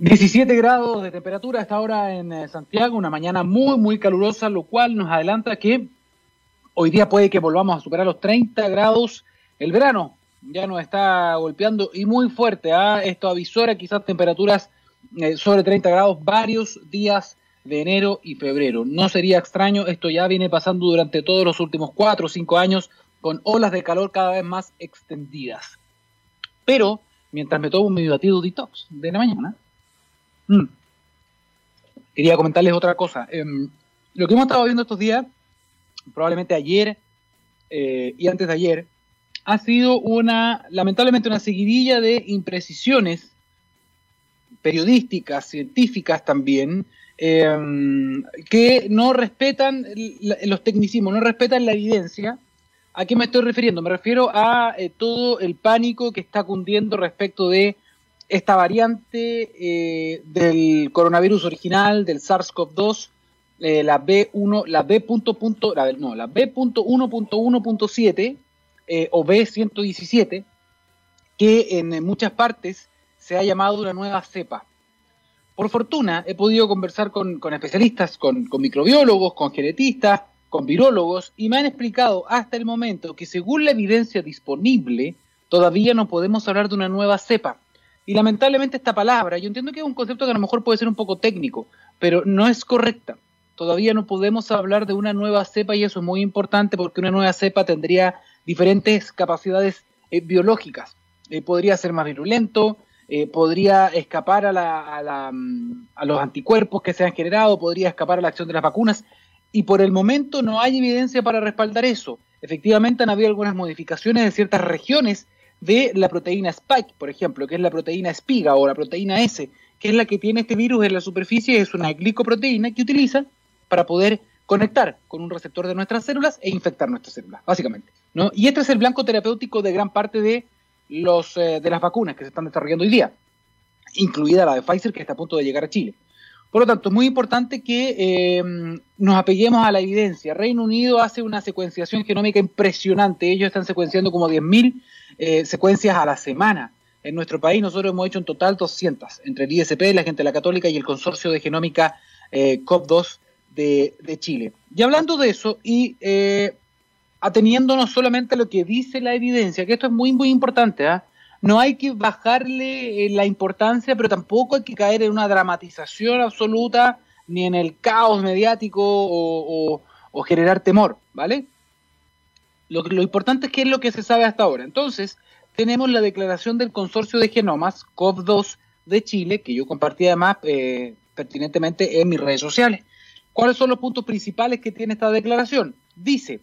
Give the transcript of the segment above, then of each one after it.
17 grados de temperatura hasta ahora en eh, Santiago, una mañana muy, muy calurosa, lo cual nos adelanta que hoy día puede que volvamos a superar los 30 grados. El verano ya nos está golpeando y muy fuerte. ¿ah? Esto avisora quizás temperaturas eh, sobre 30 grados varios días de enero y febrero. No sería extraño, esto ya viene pasando durante todos los últimos 4 o 5 años con olas de calor cada vez más extendidas. Pero mientras me tomo mi batido detox de la mañana, Mm. Quería comentarles otra cosa. Em, lo que hemos estado viendo estos días, probablemente ayer eh, y antes de ayer, ha sido una, lamentablemente, una seguidilla de imprecisiones periodísticas, científicas también, em, que no respetan los tecnicismos, no respetan la evidencia. ¿A qué me estoy refiriendo? Me refiero a eh, todo el pánico que está cundiendo respecto de esta variante eh, del coronavirus original, del SARS-CoV-2, eh, la B1, la B. no, la B.1.1.7 eh, o B117, que en muchas partes se ha llamado una nueva cepa. Por fortuna, he podido conversar con, especialistas, con, con microbiólogos, con genetistas, con virólogos, y me han explicado hasta el momento que según la evidencia disponible, todavía no podemos hablar de una nueva cepa y lamentablemente esta palabra, yo entiendo que es un concepto que a lo mejor puede ser un poco técnico, pero no es correcta. Todavía no podemos hablar de una nueva cepa y eso es muy importante porque una nueva cepa tendría diferentes capacidades eh, biológicas. Eh, podría ser más virulento, eh, podría escapar a, la, mm, a, los anticuerpos que se han generado, podría escapar a la acción de las vacunas y por el momento no hay evidencia para respaldar eso. Efectivamente han habido algunas modificaciones en ciertas regiones de la proteína Spike, por ejemplo, que es la proteína espiga o la proteína S, que es la que tiene este virus en la superficie, es una glicoproteína que utiliza para poder conectar con un receptor de nuestras células e infectar nuestras células, básicamente. ¿no? Y este es el blanco terapéutico de gran parte de, los, eh, de las vacunas que se están desarrollando hoy día, incluida la de Pfizer que está a punto de llegar a Chile. Por lo tanto, es muy importante que eh, nos apeguemos a la evidencia. Reino Unido hace una secuenciación genómica impresionante. Ellos están secuenciando como 10.000 eh, secuencias a la semana. En nuestro país nosotros hemos hecho en total 200, entre el ISP, la gente de la Católica y el Consorcio de Genómica eh, COP2 de, Chile. Y hablando de eso y eh, ateniéndonos solamente a lo que dice la evidencia, que esto es muy, muy importante, ¿ah? No hay que bajarle la importancia, pero tampoco hay que caer en una dramatización absoluta ni en el caos mediático o generar temor, ¿vale? Lo, lo importante es qué es lo que se sabe hasta ahora. Entonces, tenemos la declaración del Consorcio de Genomas, COP2 de Chile, que yo compartí además eh, pertinentemente en mis redes sociales. ¿Cuáles son los puntos principales que tiene esta declaración? Dice,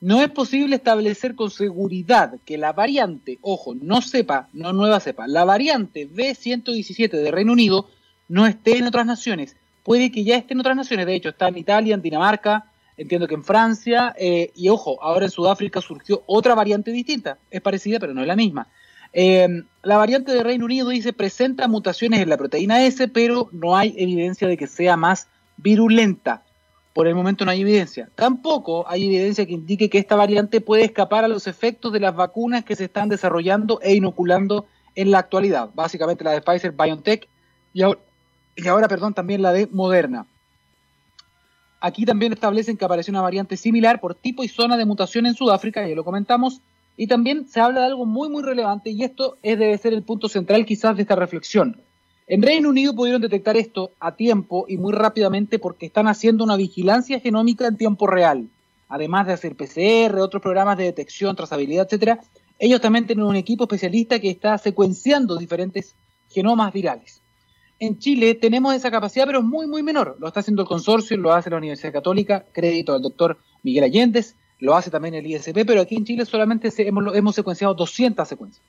no es posible establecer con seguridad que la variante, ojo, no sepa, no nueva cepa, la variante B117 de Reino Unido no esté en otras naciones. Puede que ya esté en otras naciones, de hecho está en Italia, en Dinamarca, Entiendo que en Francia, eh, y ojo, ahora en Sudáfrica surgió otra variante distinta. Es parecida, pero no es la misma. Eh, la variante de Reino Unido dice presenta mutaciones en la proteína S, pero no hay evidencia de que sea más virulenta. Por el momento no hay evidencia. Tampoco hay evidencia que indique que esta variante puede escapar a los efectos de las vacunas que se están desarrollando e inoculando en la actualidad. Básicamente la de Pfizer BioNTech y ahora, y ahora perdón, también la de Moderna. Aquí también establecen que apareció una variante similar por tipo y zona de mutación en Sudáfrica, ya lo comentamos, y también se habla de algo muy muy relevante y esto es, debe ser el punto central quizás de esta reflexión. En Reino Unido pudieron detectar esto a tiempo y muy rápidamente porque están haciendo una vigilancia genómica en tiempo real. Además de hacer PCR, otros programas de detección, trazabilidad, etcétera, ellos también tienen un equipo especialista que está secuenciando diferentes genomas virales en Chile tenemos esa capacidad, pero muy, muy menor. Lo está haciendo el consorcio, lo hace la Universidad Católica, crédito al doctor Miguel Allendez, lo hace también el ISP, pero aquí en Chile solamente hemos, hemos secuenciado 200 secuencias.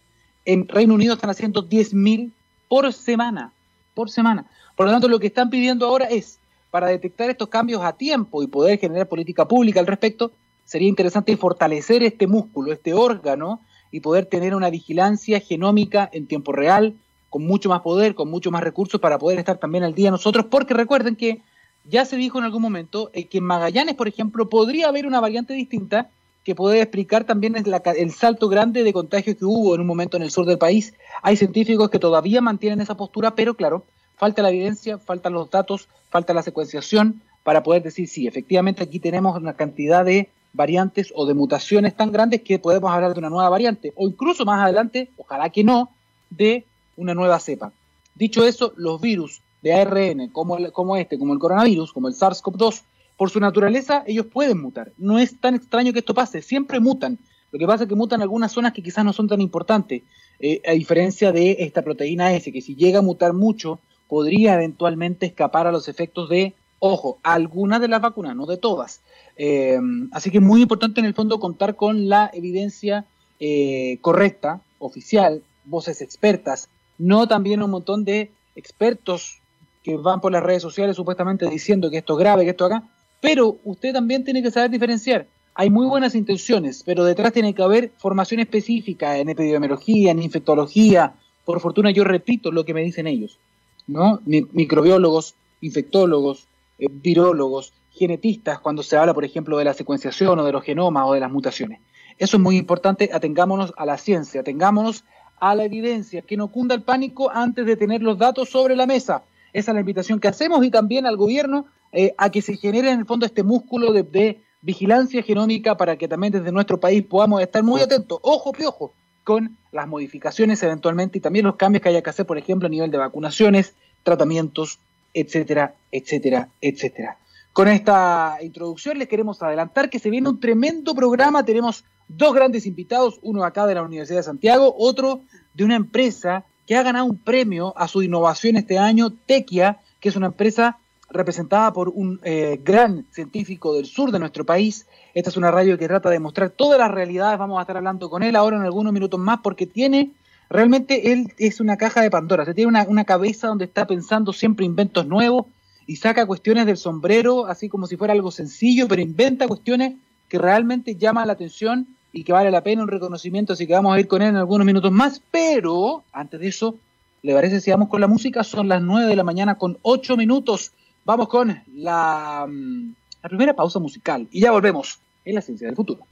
En Reino Unido están haciendo 10.000 por semana, por semana. Por lo tanto, lo que están pidiendo ahora es, para detectar estos cambios a tiempo y poder generar política pública al respecto, sería interesante fortalecer este músculo, este órgano, y poder tener una vigilancia genómica en tiempo real, con mucho más poder, con mucho más recursos para poder estar también al día nosotros, porque recuerden que ya se dijo en algún momento eh, que en Magallanes, por ejemplo, podría haber una variante distinta que puede explicar también el, salto grande de contagio que hubo en un momento en el sur del país. Hay científicos que todavía mantienen esa postura, pero claro, falta la evidencia, faltan los datos, falta la secuenciación para poder decir sí, efectivamente aquí tenemos una cantidad de variantes o de mutaciones tan grandes que podemos hablar de una nueva variante o incluso más adelante, ojalá que no, de una nueva cepa. Dicho eso, los virus de ARN como, como este, como el coronavirus, como el SARS-CoV-2, por su naturaleza ellos pueden mutar. No es tan extraño que esto pase, siempre mutan. Lo que pasa es que mutan algunas zonas que quizás no son tan importantes, eh, a diferencia de esta proteína S, que si llega a mutar mucho, podría eventualmente escapar a los efectos de, ojo, algunas de las vacunas, no de todas. Eh, así que es muy importante en el fondo contar con la evidencia eh, correcta, oficial, voces expertas, no también un montón de expertos que van por las redes sociales supuestamente diciendo que esto es grave, que esto acá, pero usted también tiene que saber diferenciar. Hay muy buenas intenciones, pero detrás tiene que haber formación específica en epidemiología, en infectología. Por fortuna yo repito lo que me dicen ellos, ¿no? Microbiólogos, infectólogos, eh, virólogos, genetistas, cuando se habla, por ejemplo, de la secuenciación o de los genomas o de las mutaciones. Eso es muy importante, atengámonos a la ciencia, atengámonos a la evidencia, que no cunda el pánico antes de tener los datos sobre la mesa. Esa es la invitación que hacemos y también al gobierno eh, a que se genere en el fondo este músculo de, vigilancia genómica para que también desde nuestro país podamos estar muy atentos, ojo piojo, con las modificaciones eventualmente y también los cambios que haya que hacer, por ejemplo, a nivel de vacunaciones, tratamientos, etcétera, etcétera, etcétera. Con esta introducción les queremos adelantar que se viene un tremendo programa, tenemos dos grandes invitados, uno acá de la Universidad de Santiago, otro de una empresa que ha ganado un premio a su innovación este año, Tequia, que es una empresa representada por un eh, gran científico del sur de nuestro país. Esta es una radio que trata de mostrar todas las realidades. Vamos a estar hablando con él ahora en algunos minutos más porque tiene, realmente él es una caja de Pandora. Se tiene una, una cabeza donde está pensando siempre inventos nuevos y saca cuestiones del sombrero, así como si fuera algo sencillo, pero inventa cuestiones que realmente llaman la atención y que vale la pena un reconocimiento, así que vamos a ir con él en algunos minutos más, pero antes de eso, ¿le parece si vamos con la música? Son las 9 de la mañana con 8 minutos. Vamos con la, mm, la primera pausa musical y ya volvemos en la ciencia del futuro.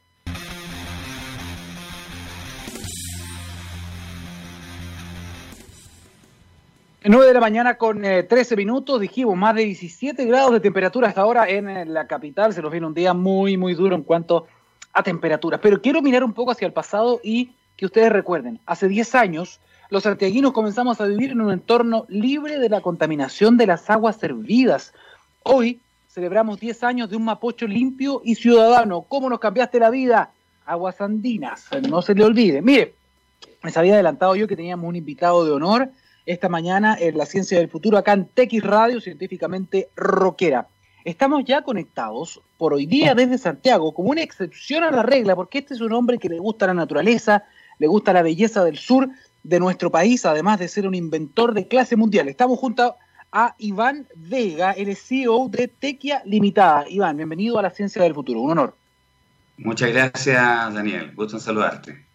9 de la mañana con 13 eh, minutos, dijimos más de 17 grados de temperatura hasta ahora en eh, la capital. Se nos viene un día muy, muy duro en cuanto a temperaturas. Pero quiero mirar un poco hacia el pasado y que ustedes recuerden, hace 10 años los santiaguinos comenzamos a vivir en un entorno libre de la contaminación de las aguas servidas. Hoy celebramos 10 años de un Mapocho limpio y ciudadano. ¿Cómo nos cambiaste la vida? Aguas andinas, no se le olvide. Mire, les había adelantado yo que teníamos un invitado de honor esta mañana en la Ciencia del Futuro acá en TX Radio, científicamente rockera. Estamos ya conectados por hoy día desde Santiago, como una excepción a la regla, porque este es un hombre que le gusta la naturaleza, le gusta la belleza del sur de nuestro país, además de ser un inventor de clase mundial. Estamos junto a Iván Vega, el CEO de Tequia Limitada. Iván, bienvenido a la Ciencia del Futuro, un honor. Muchas gracias, Daniel. Gusto en saludarte.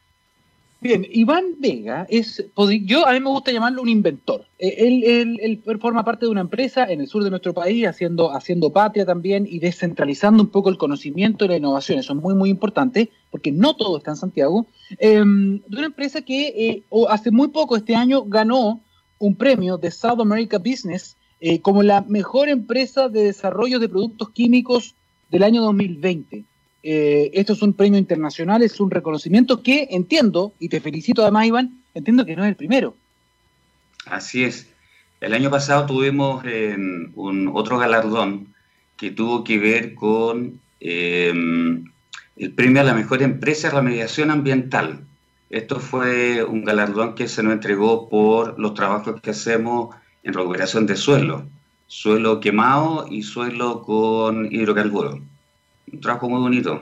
Bien, Iván Vega es, yo a mí me gusta llamarlo un inventor. Eh, él, él, forma parte de una empresa en el sur de nuestro país, haciendo, haciendo patria también y descentralizando un poco el conocimiento y la innovación. Eso es muy, muy importante, porque no todo está en Santiago. Em, de una empresa que eh, hace muy poco, este año, ganó un premio de South America Business eh, como la mejor empresa de desarrollo de productos químicos del año 2020. Eh, esto es un premio internacional, es un reconocimiento que entiendo, y te felicito además, Iván, entiendo que no es el primero. Así es. El año pasado tuvimos em, un otro galardón que tuvo que ver con em, el premio a la mejor empresa de remediación ambiental. Esto fue un galardón que se nos entregó por los trabajos que hacemos en recuperación de suelo, suelo quemado y suelo con hidrocarburos un trabajo muy bonito.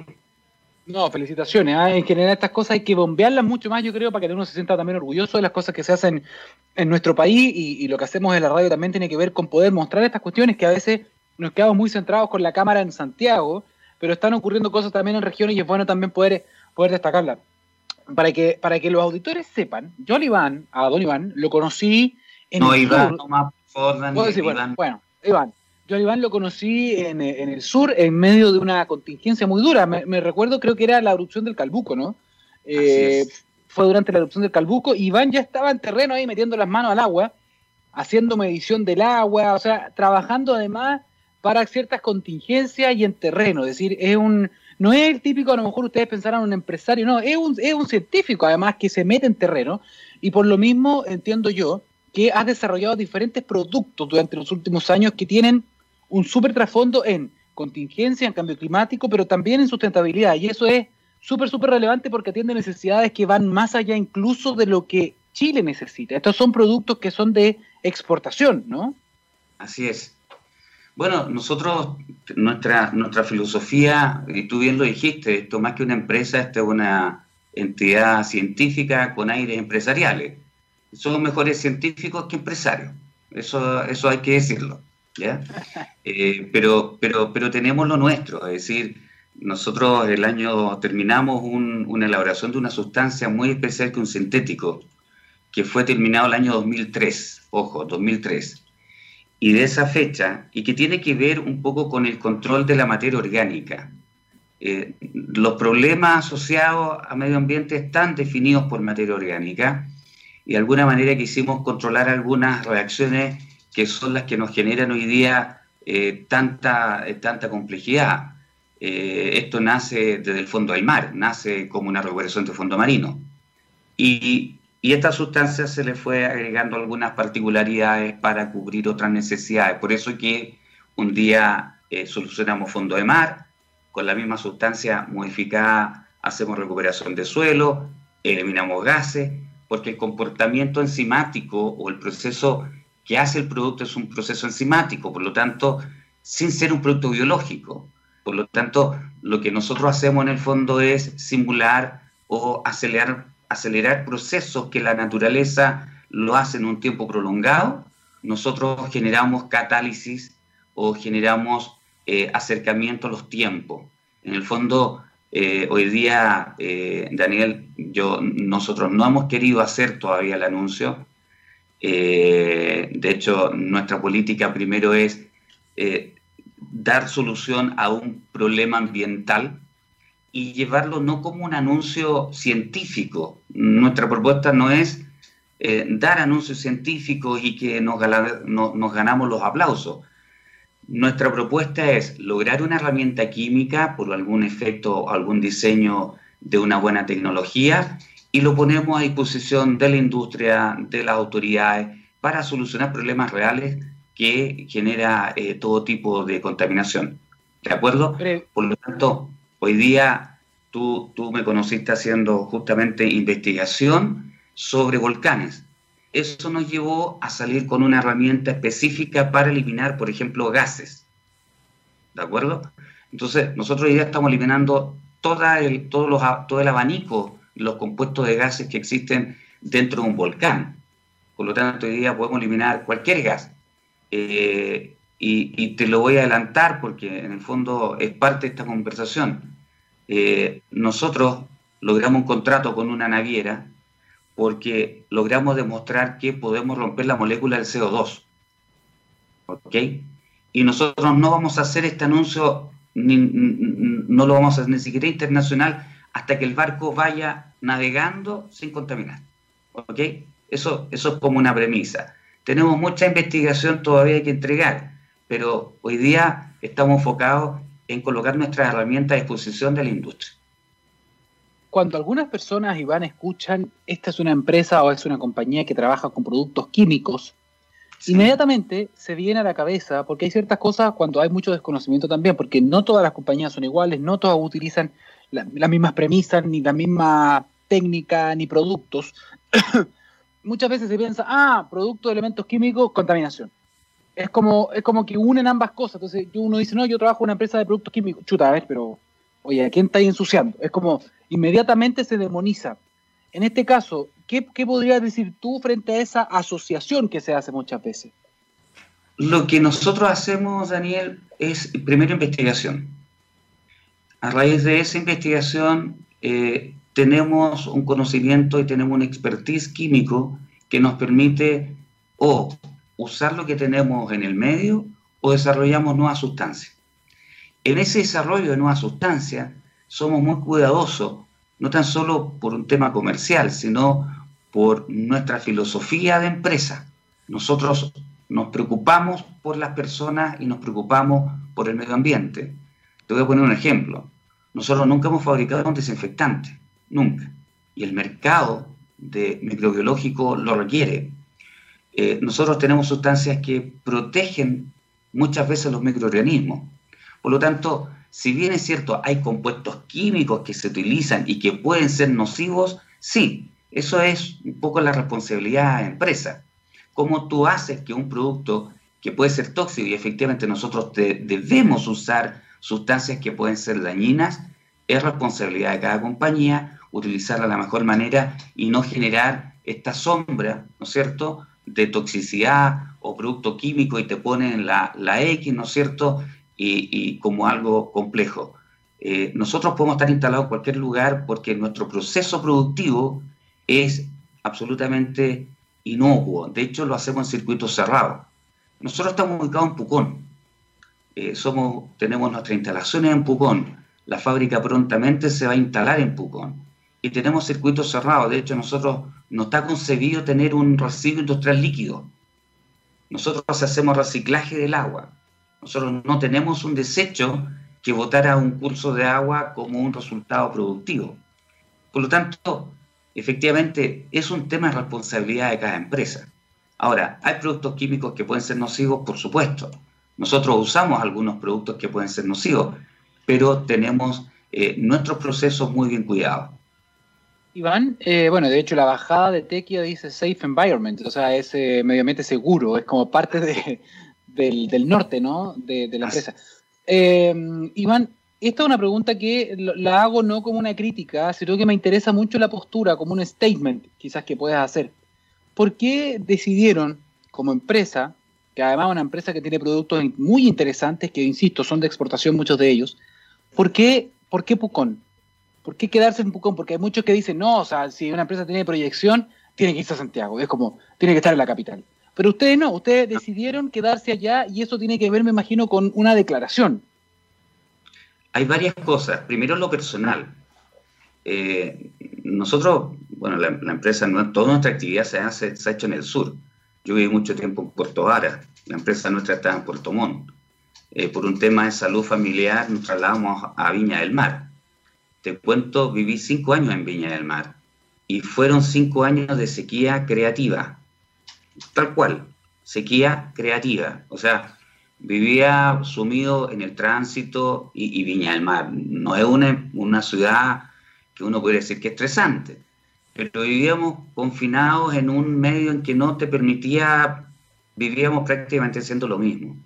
No, felicitaciones. ¿ah? En general estas cosas hay que bombearlas mucho más, yo creo, para que uno se sienta también orgulloso de las cosas que se hacen en nuestro país y, lo que hacemos en la radio también tiene que ver con poder mostrar estas cuestiones que a veces nos quedamos muy centrados con la cámara en Santiago, pero están ocurriendo cosas también en regiones y es bueno también poder, poder destacarlas. Para que, para que los auditores sepan, yo al Iván, a don Iván, lo conocí en no, Iván, no más, bueno, Iván, yo a Iván lo conocí en, el sur en medio de una contingencia muy dura. Me, recuerdo, creo que era la erupción del Calbuco, ¿no? Eh, fue durante la erupción del Calbuco. Iván ya estaba en terreno ahí metiendo las manos al agua. haciendo medición del agua, o sea, trabajando además para ciertas contingencias y en terreno. Es decir, es un, no es el típico, a lo mejor ustedes pensarán un empresario, no, es un, es un científico además que se mete en terreno y por lo mismo entiendo yo que has desarrollado diferentes productos durante los últimos años que tienen un súper trasfondo en contingencia, en cambio climático, pero también en sustentabilidad. Y eso es súper, súper relevante porque atiende necesidades que van más allá incluso de lo que Chile necesita. Estos son productos que son de exportación, ¿no? Así es. Bueno, nosotros, nuestra, nuestra filosofía, y tú bien lo dijiste, esto más que una empresa, esto es una entidad científica con aires empresariales. Somos mejores científicos que empresarios, eso, eso hay que decirlo. ¿Ya? Eh, pero, pero, pero tenemos lo nuestro, es decir, nosotros el año terminamos una elaboración de una sustancia muy especial que un sintético, que fue terminado el año 2003, ojo, 2003. Y de esa fecha, y que tiene que ver un poco con el control de la materia orgánica. Eh, los problemas asociados a medio ambiente están definidos por materia orgánica y de alguna manera quisimos controlar algunas reacciones que son las que nos generan hoy día eh, tanta, eh, tanta complejidad. esto nace desde el fondo del mar, nace como una recuperación de fondo marino. Y, y esta sustancia se le fue agregando algunas particularidades para cubrir otras necesidades. Por eso que un día solucionamos fondo de mar, con la misma sustancia modificada hacemos recuperación de suelo, eliminamos gases, porque el comportamiento enzimático o el proceso que hace el producto es un proceso enzimático, por lo tanto, sin ser un producto biológico. Por lo tanto, lo que nosotros hacemos en el fondo es simular o acelerar, procesos que la naturaleza lo hace en un tiempo prolongado. Nosotros generamos catálisis o generamos eh, acercamiento a los tiempos. En el fondo, eh, hoy día, eh, Daniel, yo, nosotros no hemos querido hacer todavía el anuncio. De hecho, nuestra política primero es dar solución a un problema ambiental y llevarlo no como un anuncio científico. Nuestra propuesta no es dar anuncios científicos y que nos, nos ganamos los aplausos. Nuestra propuesta es lograr una herramienta química por algún efecto algún diseño de una buena tecnología y lo ponemos a disposición de la industria, de las autoridades, para solucionar problemas reales que genera eh, todo tipo de contaminación. ¿De acuerdo? Por lo tanto, hoy día tú, tú me conociste haciendo justamente investigación sobre volcanes eso nos llevó a salir con una herramienta específica para eliminar, por ejemplo, gases. ¿De acuerdo? Entonces, nosotros hoy día estamos eliminando toda el, los, todo el abanico, los compuestos de gases que existen dentro de un volcán. Por lo tanto, hoy día podemos eliminar cualquier gas. Eh, y, te lo voy a adelantar porque en el fondo es parte de esta conversación. Eh, nosotros logramos un contrato con una naviera porque logramos demostrar que podemos romper la molécula del CO2. ¿Ok? Y nosotros no vamos a hacer este anuncio, no lo vamos a hacer ni siquiera internacional, hasta que el barco vaya navegando sin contaminar. ¿Ok? Eso, eso es como una premisa. Tenemos mucha investigación todavía que entregar, pero hoy día estamos enfocados en colocar nuestras herramientas a disposición de la industria cuando algunas personas, Iván, escuchan, esta es una empresa o es una compañía que trabaja con productos químicos, inmediatamente se viene a la cabeza, porque hay ciertas cosas cuando hay mucho desconocimiento también, porque no todas las compañías son iguales, no todas utilizan las mismas premisas, ni la misma técnica, ni productos. Muchas veces se piensa, ah, producto de elementos químicos, contaminación. Es como, es como que unen ambas cosas. Entonces uno dice, no, yo trabajo en una empresa de productos químicos. Chuta, a ver, pero, oye, ¿a quién está ahí ensuciando? Es como, inmediatamente se demoniza. En este caso, ¿qué, podrías decir tú frente a esa asociación que se hace muchas veces? Lo que nosotros hacemos, Daniel, es primero investigación. A raíz de esa investigación eh, tenemos un conocimiento y tenemos un expertise químico que nos permite o usar lo que tenemos en el medio o desarrollamos nuevas sustancias. En ese desarrollo de nuevas sustancias somos muy cuidadosos, no tan solo por un tema comercial, sino por nuestra filosofía de empresa. nosotros nos preocupamos por las personas y nos preocupamos por el medio ambiente. Te voy a poner un ejemplo. Nosotros nunca hemos fabricado un desinfectante, nunca. Y el mercado de microbiológico lo requiere. Eh, nosotros tenemos sustancias que protegen muchas veces los microorganismos. Por lo tanto, si bien es cierto, hay compuestos químicos que se utilizan y que pueden ser nocivos, sí, eso es un poco la responsabilidad de la empresa. Cómo tú haces que un producto que puede ser tóxico y efectivamente nosotros debemos usar sustancias que pueden ser dañinas, es responsabilidad de cada compañía utilizarla de la mejor manera y no generar esta sombra, ¿no es cierto?, de toxicidad o producto químico y te ponen la, la X, ¿no es cierto?, y, como algo complejo. Eh, nosotros podemos estar instalados en cualquier lugar porque nuestro proceso productivo es absolutamente inocuo. De hecho, lo hacemos en circuitos cerrados. Nosotros estamos ubicados en Pucón. Eh, somos, tenemos nuestras instalaciones en Pucón. La fábrica prontamente se va a instalar en Pucón. Y tenemos circuitos cerrados. De hecho, nosotros no está concebido tener un residuo industrial líquido. Nosotros hacemos reciclaje del agua. Nosotros no tenemos un desecho que votara un curso de agua como un resultado productivo. Por lo tanto, efectivamente, es un tema de responsabilidad de cada empresa. Ahora, ¿hay productos químicos que pueden ser nocivos? Por supuesto. Nosotros usamos algunos productos que pueden ser nocivos, pero tenemos eh, nuestros procesos muy bien cuidados. Iván, eh, bueno, de hecho la bajada de Tequio dice Safe Environment, o sea, es eh, medio ambiente seguro, es como parte de, del, norte, ¿no? De, la empresa. Eh, Iván, esta es una pregunta que la hago no como una crítica, sino que me interesa mucho la postura, como un statement quizás que puedas hacer. ¿Por qué decidieron como empresa, que además es una empresa que tiene productos muy interesantes, que insisto, son de exportación muchos de ellos, ¿por qué, por qué Pucón? ¿Por qué quedarse en Pucón? Porque hay muchos que dicen, no, o sea, si una empresa tiene proyección, tiene que irse a Santiago, es como, tiene que estar en la capital. Pero ustedes no, ustedes decidieron quedarse allá y eso tiene que ver, me imagino, con una declaración. Hay varias cosas. Primero lo personal. Eh, nosotros, bueno, la, empresa, toda nuestra actividad se, hace, se ha hecho en el sur. Yo viví mucho tiempo en Puerto Vara, la empresa nuestra está en Puerto Montt. Eh, por un tema de salud familiar nos trasladamos a Viña del Mar. Te cuento, viví cinco años en Viña del Mar y fueron cinco años de sequía creativa tal cual, sequía creativa. O sea, vivía sumido en el tránsito y, Viña del Mar. No es una, una ciudad que uno puede decir que es estresante, pero vivíamos confinados en un medio en que no te permitía, vivíamos prácticamente haciendo lo mismo.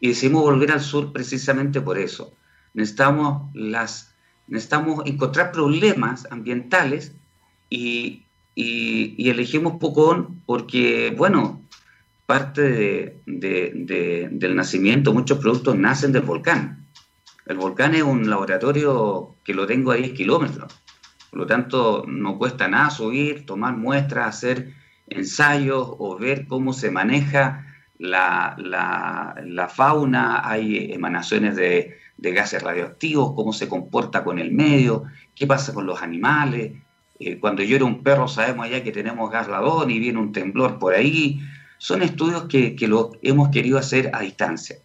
Y decidimos volver al sur precisamente por eso. Necesitamos, las, necesitamos encontrar problemas ambientales y, y, elegimos Pucón porque, bueno, parte del nacimiento, muchos productos nacen del volcán. El volcán es un laboratorio que lo tengo a 10 kilómetros. Por lo tanto, no cuesta nada subir, tomar muestras, hacer ensayos o ver cómo se maneja la, fauna, hay emanaciones de, gases radioactivos, cómo se comporta con el medio, qué pasa con los animales, eh, cuando yo era un perro sabemos allá que tenemos gas ladón y viene un temblor por ahí. Son estudios que, que lo hemos querido hacer a distancia.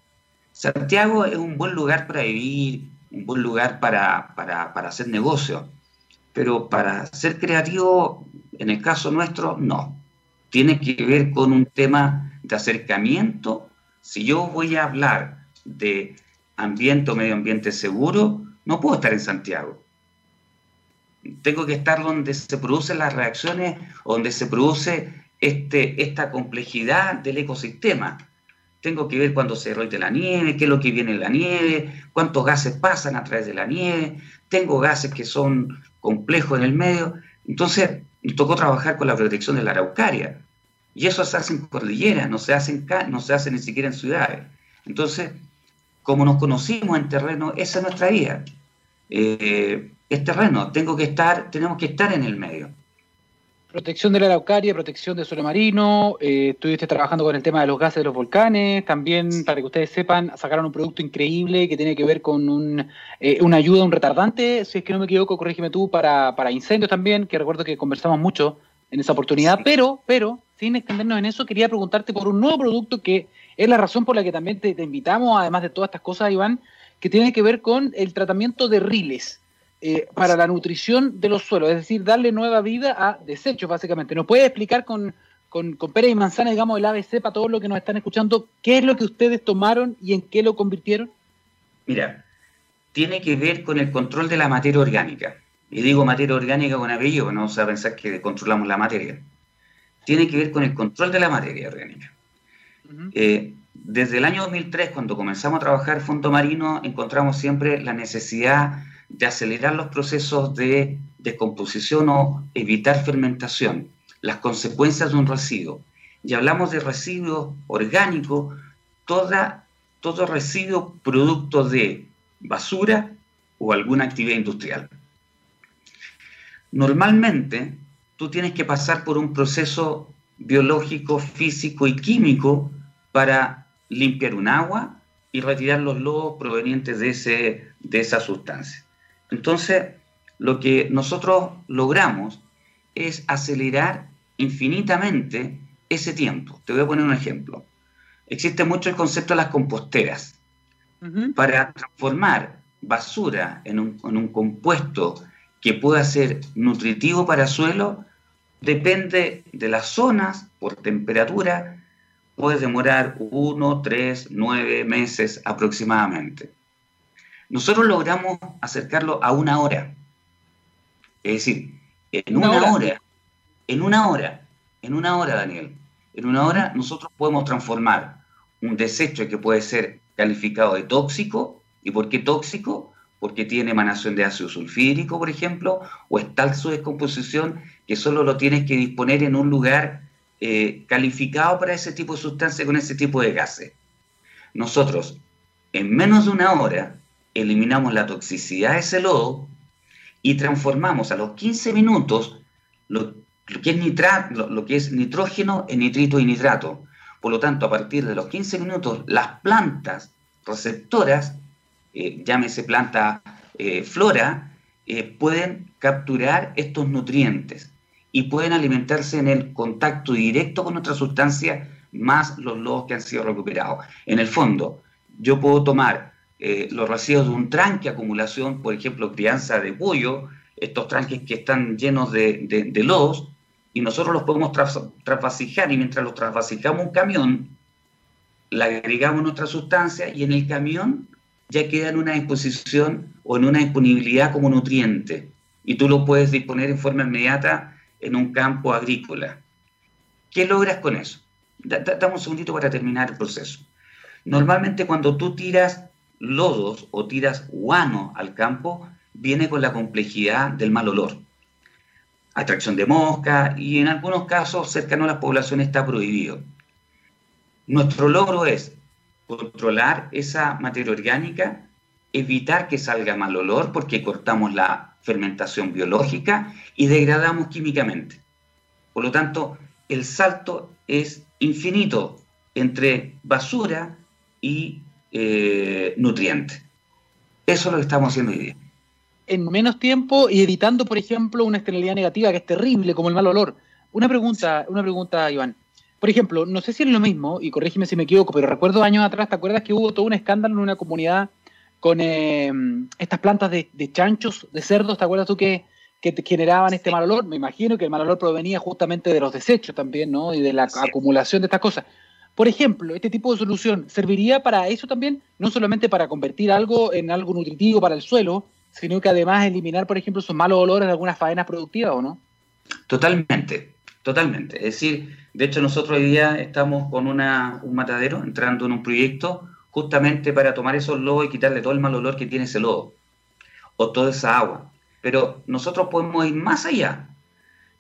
Santiago es un buen lugar para vivir, un buen lugar para, para, para hacer negocio, pero para ser creativo, en el caso nuestro, no. Tiene que ver con un tema de acercamiento. Si yo voy a hablar de ambiente o medio ambiente seguro, no puedo estar en Santiago tengo que estar donde se producen las reacciones, donde se produce este, esta complejidad del ecosistema. Tengo que ver cuándo se derrite la nieve, qué es lo que viene en la nieve, cuántos gases pasan a través de la nieve, tengo gases que son complejos en el medio. Entonces, nos tocó trabajar con la protección de la araucaria. Y eso se hace en cordilleras, no se hace, no se hace ni siquiera en ciudades. Entonces, como nos conocimos en terreno, esa es nuestra vida. Eh, es terreno, tengo que estar, tenemos que estar en el medio. Protección de la Araucaria, protección del suelo marino, eh, estuviste trabajando con el tema de los gases de los volcanes, también para que ustedes sepan, sacaron un producto increíble que tiene que ver con un, eh, una ayuda, un retardante, si es que no me equivoco, corrígeme tú, para, para incendios también, que recuerdo que conversamos mucho en esa oportunidad, pero, pero, sin extendernos en eso, quería preguntarte por un nuevo producto que es la razón por la que también te, invitamos, además de todas estas cosas, Iván, que tiene que ver con el tratamiento de riles eh, para la nutrición de los suelos, es decir, darle nueva vida a desechos, básicamente. ¿Nos puede explicar con, con, y manzana, digamos, el ABC para todos los que nos están escuchando, qué es lo que ustedes tomaron y en qué lo convirtieron? Mira, tiene que ver con el control de la materia orgánica. Y digo materia orgánica con apellido, no vamos a pensar que controlamos la materia. Tiene que ver con el control de la materia orgánica. Eh, desde el año 2003, cuando comenzamos a trabajar Fondo Marino, encontramos siempre la necesidad de acelerar los procesos de descomposición o evitar fermentación, las consecuencias de un residuo. Y hablamos de residuos orgánicos, todo residuo producto de basura o alguna actividad industrial. Normalmente, tú tienes que pasar por un proceso biológico, físico y químico para limpiar un agua y retirar los lodos provenientes de, ese, de esa sustancia. Entonces, lo que nosotros logramos es acelerar infinitamente ese tiempo. Te voy a poner un ejemplo. Existe mucho el concepto de las composteras. Para transformar basura en un, en un, compuesto que pueda ser nutritivo para el suelo, depende de las zonas, por temperatura, puede demorar uno, tres, nueve meses aproximadamente. Nosotros logramos acercarlo a una hora. Es decir, en una, hora, en una hora, en una hora, Daniel, en una hora nosotros podemos transformar un desecho que puede ser calificado de tóxico. ¿Y por qué tóxico? Porque tiene emanación de ácido sulfídrico, por ejemplo, o es tal su descomposición que solo lo tienes que disponer en un lugar eh, calificado para ese tipo de sustancia con ese tipo de gases. Nosotros, en menos de una hora, eliminamos la toxicidad de ese lodo y transformamos a los 15 minutos lo, que, es lo, que es nitrógeno en nitrito y nitrato. Por lo tanto, a partir de los 15 minutos, las plantas receptoras, eh, llámese planta eh, flora, pueden capturar estos nutrientes y pueden alimentarse en el contacto directo con otra sustancia más los lodos que han sido recuperados. En el fondo, yo puedo tomar eh, los residuos de un tranque acumulación, por ejemplo, crianza de pollo, estos tranques que están llenos de, lodos, y nosotros los podemos trasvasijar y mientras los trasvasijamos un camión, le agregamos nuestra sustancia y en el camión ya queda en una disposición o en una disponibilidad como nutriente y tú lo puedes disponer en forma inmediata en un campo agrícola. ¿Qué logras con eso? Dame un segundito para terminar el proceso. Normalmente cuando tú tiras lodos o tiras guano al campo, viene con la complejidad del mal olor. Atracción de mosca y en algunos casos cercano a las poblaciones está prohibido. Nuestro logro es controlar esa materia orgánica, evitar que salga mal olor porque cortamos la fermentación biológica y degradamos químicamente. Por lo tanto, el salto es infinito entre basura y eh, nutriente. Eso es lo que estamos haciendo hoy día. En menos tiempo y evitando, por ejemplo, una externalidad negativa que es terrible, como el mal olor. Una pregunta, una pregunta, Iván. Por ejemplo, no sé si es lo mismo, y corrígeme si me equivoco, pero recuerdo años atrás, ¿te acuerdas que hubo todo un escándalo en una comunidad con eh, estas plantas de, chanchos, de cerdos, ¿te acuerdas tú que, que generaban este mal olor? Me imagino que el mal olor provenía justamente de los desechos también, ¿no? Y de la acumulación de estas cosas. Por ejemplo, este tipo de solución serviría para eso también, no solamente para convertir algo en algo nutritivo para el suelo, sino que además eliminar, por ejemplo, esos malos olores de algunas faenas productivas, ¿o no? Totalmente, totalmente. Es decir, de hecho nosotros hoy día estamos con una, un matadero entrando en un proyecto justamente para tomar esos lodos y quitarle todo el mal olor que tiene ese lodo o toda esa agua. Pero nosotros podemos ir más allá.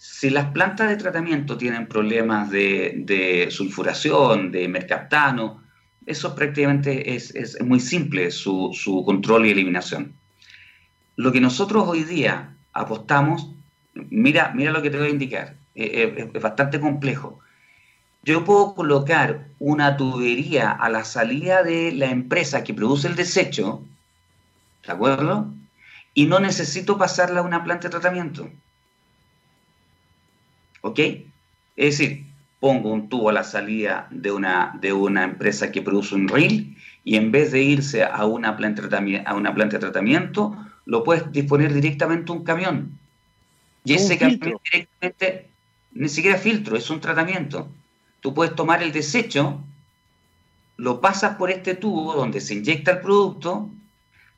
Si las plantas de tratamiento tienen problemas de, sulfuración, de mercaptano, eso prácticamente es, muy simple su, control y eliminación. Lo que nosotros hoy día apostamos, mira, mira lo que te voy a indicar, es bastante complejo yo puedo colocar una tubería a la salida de la empresa que produce el desecho, ¿de acuerdo? Y no necesito pasarla a una planta de tratamiento. ¿Ok? Es decir, pongo un tubo a la salida de una, de una empresa que produce un reel y en vez de irse a una planta de a una planta de tratamiento, lo puedes disponer directamente un camión. Y ese camión directamente, ni siquiera filtro, es un tratamiento. Tú puedes tomar el desecho, lo pasas por este tubo donde se inyecta el producto,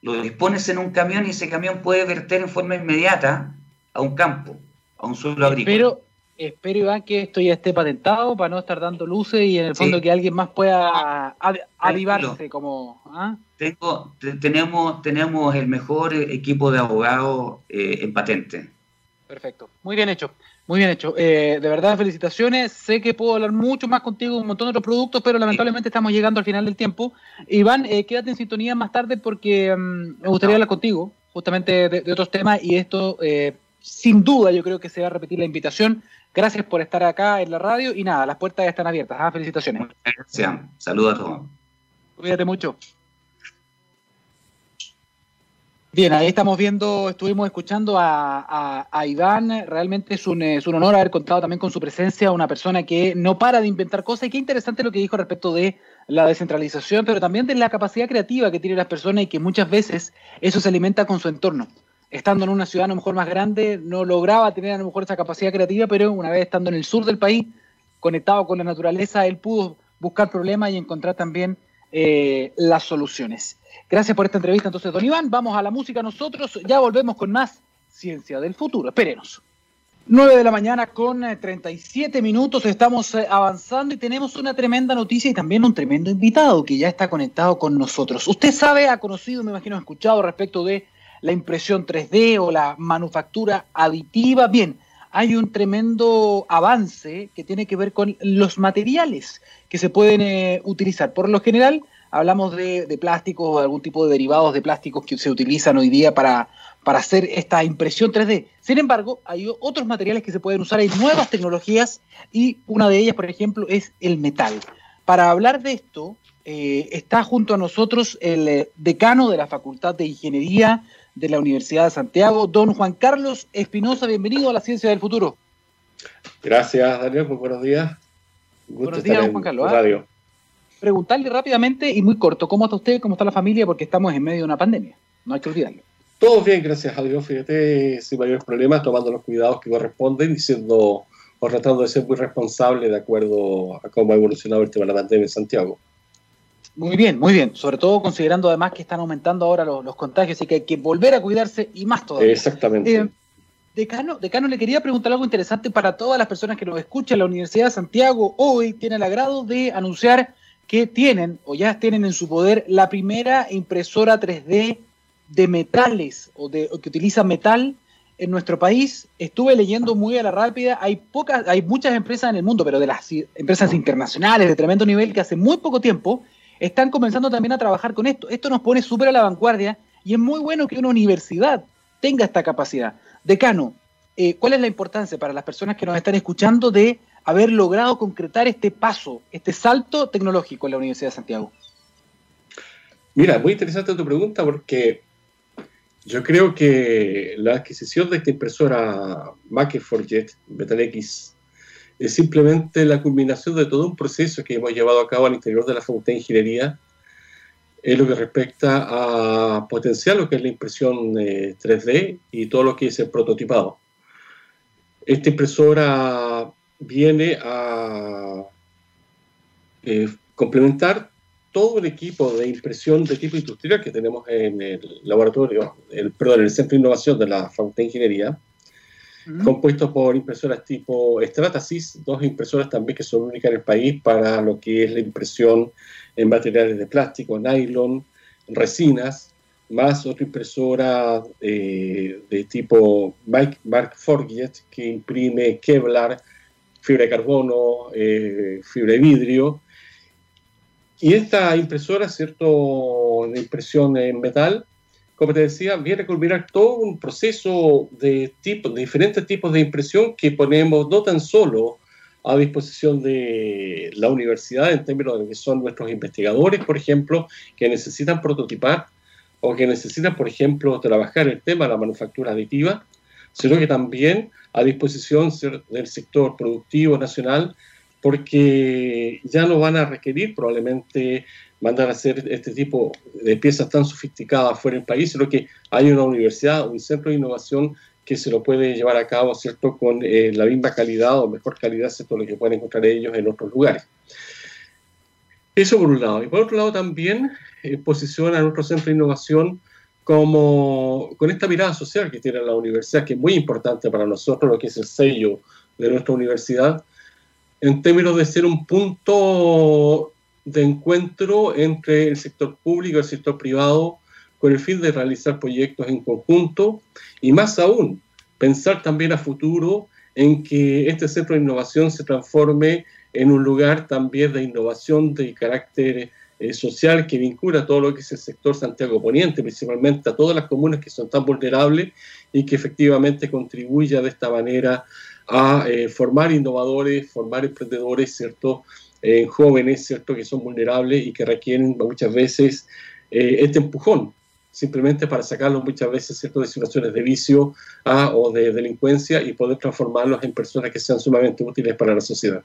lo dispones en un camión y ese camión puede verter en forma inmediata a un campo, a un suelo agrícola. Pero espero, Iván, que esto ya esté patentado para no estar dando luces y en el fondo que alguien más pueda avivarse como... ¿ah? Tengo, tenemos, tenemos el mejor equipo de abogados eh, en patente. Perfecto, muy bien hecho. Muy bien hecho. Eh, de verdad, felicitaciones. Sé que puedo hablar mucho más contigo un montón de otros productos, pero lamentablemente estamos llegando al final del tiempo. Iván, eh, quédate en sintonía más tarde porque mm, me gustaría hablar contigo justamente de, otros temas y esto, eh, sin duda, yo creo que se va a repetir la invitación. Gracias por estar acá en la radio y nada, las puertas están abiertas. ¿ah? Felicitaciones. Gracias. Saludos a todos. Cuídate mucho. Bien, ahí estamos viendo, estuvimos escuchando a, Iván, realmente es un, es un, honor haber contado también con su presencia, una persona que no para de inventar cosas y qué interesante lo que dijo respecto de la descentralización, pero también de la capacidad creativa que tienen las personas y que muchas veces eso se alimenta con su entorno. Estando en una ciudad a lo mejor más grande, no lograba tener a lo mejor esa capacidad creativa, pero una vez estando en el sur del país, conectado con la naturaleza, él pudo buscar problemas y encontrar también eh, las soluciones. Gracias por esta entrevista, entonces, don Iván. Vamos a la música nosotros. Ya volvemos con más Ciencia del Futuro. Espérenos. 9 de la mañana con 37 eh, minutos. Estamos eh, avanzando y tenemos una tremenda noticia y también un tremendo invitado que ya está conectado con nosotros. Usted sabe, ha conocido, me imagino, ha escuchado respecto de la impresión 3D o la manufactura aditiva. Bien, hay un tremendo avance que tiene que ver con los materiales que se pueden eh, utilizar. Por lo general, hablamos de, plásticos o de algún tipo de derivados de plásticos que se utilizan hoy día para, para hacer esta impresión 3D. Sin embargo, hay otros materiales que se pueden usar, hay nuevas tecnologías y una de ellas, por ejemplo, es el metal. Para hablar de esto, eh, está junto a nosotros el eh, decano de la Facultad de Ingeniería de la Universidad de Santiago, don Juan Carlos Espinosa. Bienvenido a la Ciencia del Futuro. Gracias, Daniel. Muy buenos días. buenos días, Juan Carlos. ¿ah? Radio preguntarle rápidamente y muy corto, ¿cómo está usted? ¿Cómo está la familia? Porque estamos en medio de una pandemia, no hay que olvidarlo. Todo bien, gracias a Dios, fíjate, sin mayores problemas, tomando los cuidados que corresponden y siendo o tratando de ser muy responsable de acuerdo a cómo ha evolucionado el tema de la pandemia en Santiago. Muy bien, muy bien. Sobre todo considerando además que están aumentando ahora los, contagios y que hay que volver a cuidarse y más todavía. Exactamente. Eh, decano, decano, le quería preguntar algo interesante para todas las personas que nos escuchan. La Universidad de Santiago hoy tiene el agrado de anunciar que tienen o ya tienen en su poder la primera impresora 3D de metales o, de, que utiliza metal en nuestro país. Estuve leyendo muy a la rápida, hay pocas, hay muchas empresas en el mundo, pero de las empresas internacionales de tremendo nivel que hace muy poco tiempo están comenzando también a trabajar con esto. Esto nos pone súper a la vanguardia y es muy bueno que una universidad tenga esta capacidad. Decano, eh, ¿cuál es la importancia para las personas que nos están escuchando de haber logrado concretar este paso, este salto tecnológico en la Universidad de Santiago? Mira, muy interesante tu pregunta porque yo creo que la adquisición de esta impresora Jet MetalX es simplemente la culminación de todo un proceso que hemos llevado a cabo al interior de la Facultad de Ingeniería en lo que respecta a potenciar lo que es la impresión 3D eh, y todo lo que es el prototipado. Esta impresora viene a eh, complementar todo el equipo de impresión de tipo industrial que tenemos en el laboratorio, el, perdón, en el Centro de Innovación de la Facultad de Ingeniería, compuesto por impresoras tipo Stratasys, dos impresoras también que son únicas en el país para lo que es la impresión en materiales de plástico, nylon, resinas, más otra impresora eh, de tipo Mark Forget que imprime Kevlar, fibra de carbono, eh, fibra de vidrio. Y esta impresora, ¿cierto?, de impresión en metal, como te decía, viene a culminar todo un proceso de, tipo, de diferentes tipos de impresión que ponemos no tan solo a disposición de la universidad en términos de que son nuestros investigadores, por ejemplo, que necesitan prototipar o que necesitan, por ejemplo, trabajar el tema de la manufactura aditiva, sino que también a disposición del sector productivo nacional porque ya no van a requerir probablemente mandar a hacer este tipo de piezas tan sofisticadas fuera del país, sino que hay una universidad, un centro de innovación que se lo puede llevar a cabo, ¿cierto?, con eh, la misma calidad o mejor calidad, ¿cierto?, lo que pueden encontrar ellos en otros lugares. Eso por un lado. Y por otro lado también eh, posiciona a nuestro centro de innovación como con esta mirada social que tiene la universidad, que es muy importante para nosotros, lo que es el sello de nuestra universidad, en términos de ser un punto de encuentro entre el sector público y el sector privado con el fin de realizar proyectos en conjunto y más aún, pensar también a futuro en que este centro de innovación se transforme en un lugar también de innovación de carácter eh, social que vincula todo lo que es el sector Santiago Poniente, principalmente a todas las comunas que son tan vulnerables y que efectivamente contribuya de esta manera a eh, formar innovadores, formar emprendedores, ¿cierto? Eh, jóvenes, ¿cierto? Que son vulnerables y que requieren muchas veces este empujón, simplemente para sacarlos muchas veces, ¿cierto? De situaciones de vicio ah, o de delincuencia y poder transformarlos en personas que sean sumamente útiles para la sociedad.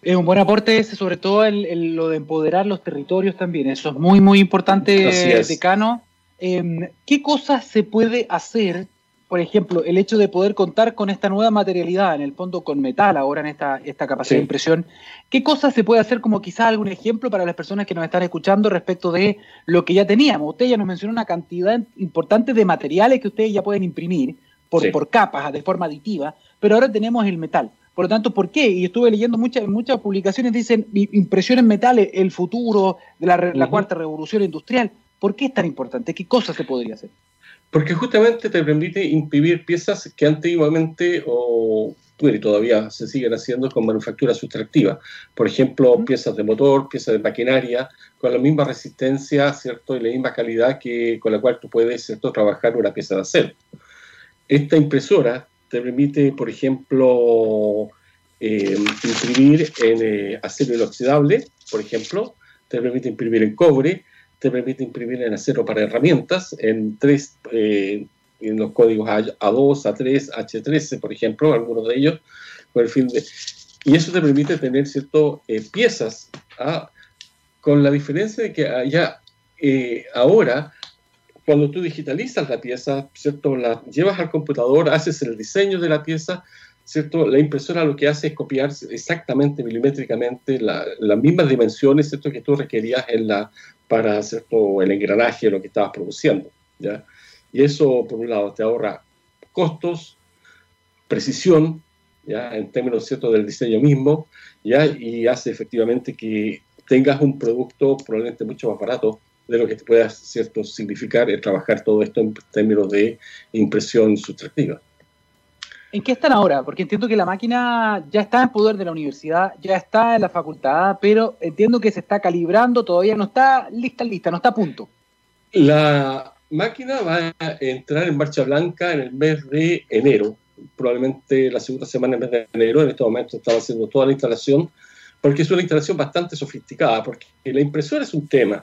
Es un buen aporte ese, sobre todo el, lo de empoderar los territorios también. Eso es muy, muy importante, decano. Em, ¿Qué cosas se puede hacer? Por ejemplo, el hecho de poder contar con esta nueva materialidad, en el fondo con metal, ahora en esta, esta capacidad de impresión. ¿Qué cosas se puede hacer como quizás algún ejemplo para las personas que nos están escuchando respecto de lo que ya teníamos? Usted ya nos mencionó una cantidad importante de materiales que ustedes ya pueden imprimir por, por capas, de forma aditiva, pero ahora tenemos el metal. Por lo tanto, ¿por qué? Y estuve leyendo muchas, muchas publicaciones, dicen impresión en metales, el futuro de la, cuarta revolución industrial. ¿Por qué es tan importante? ¿Qué cosas se podría hacer? Porque justamente te permite imprimir piezas que antiguamente o y todavía se siguen haciendo con manufactura sustractiva. Por ejemplo, piezas de motor, piezas de maquinaria, con la misma resistencia, ¿cierto? Y la misma calidad que, con la cual tú puedes, ¿cierto? Trabajar una pieza de acero. Esta impresora te permite, por ejemplo, eh, imprimir en eh, acero inoxidable, por ejemplo, te permite imprimir en cobre, te permite imprimir en acero para herramientas, en tres, eh, en los códigos A2, A3, H13, por ejemplo, algunos de ellos, con fin de... Y eso te permite tener ciertas piezas, ¿ah? con la diferencia de que ya ahora cuando tú digitalizas la pieza, ¿cierto? La llevas al computador, haces el diseño de la pieza, ¿cierto? La impresora lo que hace es copiar exactamente, milimétricamente, las mismas dimensiones, ¿cierto? Que tú requerías en la, para, ¿cierto? El engranaje, lo que estabas produciendo, ¿ya? Y eso, por un lado, te ahorra costos, precisión, ¿ya? En términos, ¿cierto? Del diseño mismo, ¿ya? Y hace efectivamente que tengas un producto probablemente mucho más barato de lo que te pueda cierto, significar el trabajar todo esto en términos de impresión sustractiva. ¿En qué están ahora? Porque entiendo que la máquina ya está en poder de la universidad, ya está en la facultad, pero entiendo que se está calibrando, todavía no está lista, lista, no está a punto. La máquina va a entrar en marcha blanca en el mes de enero, probablemente la segunda semana del mes de enero. En este momento estaba haciendo toda la instalación, porque es una instalación bastante sofisticada, porque la impresora es un tema,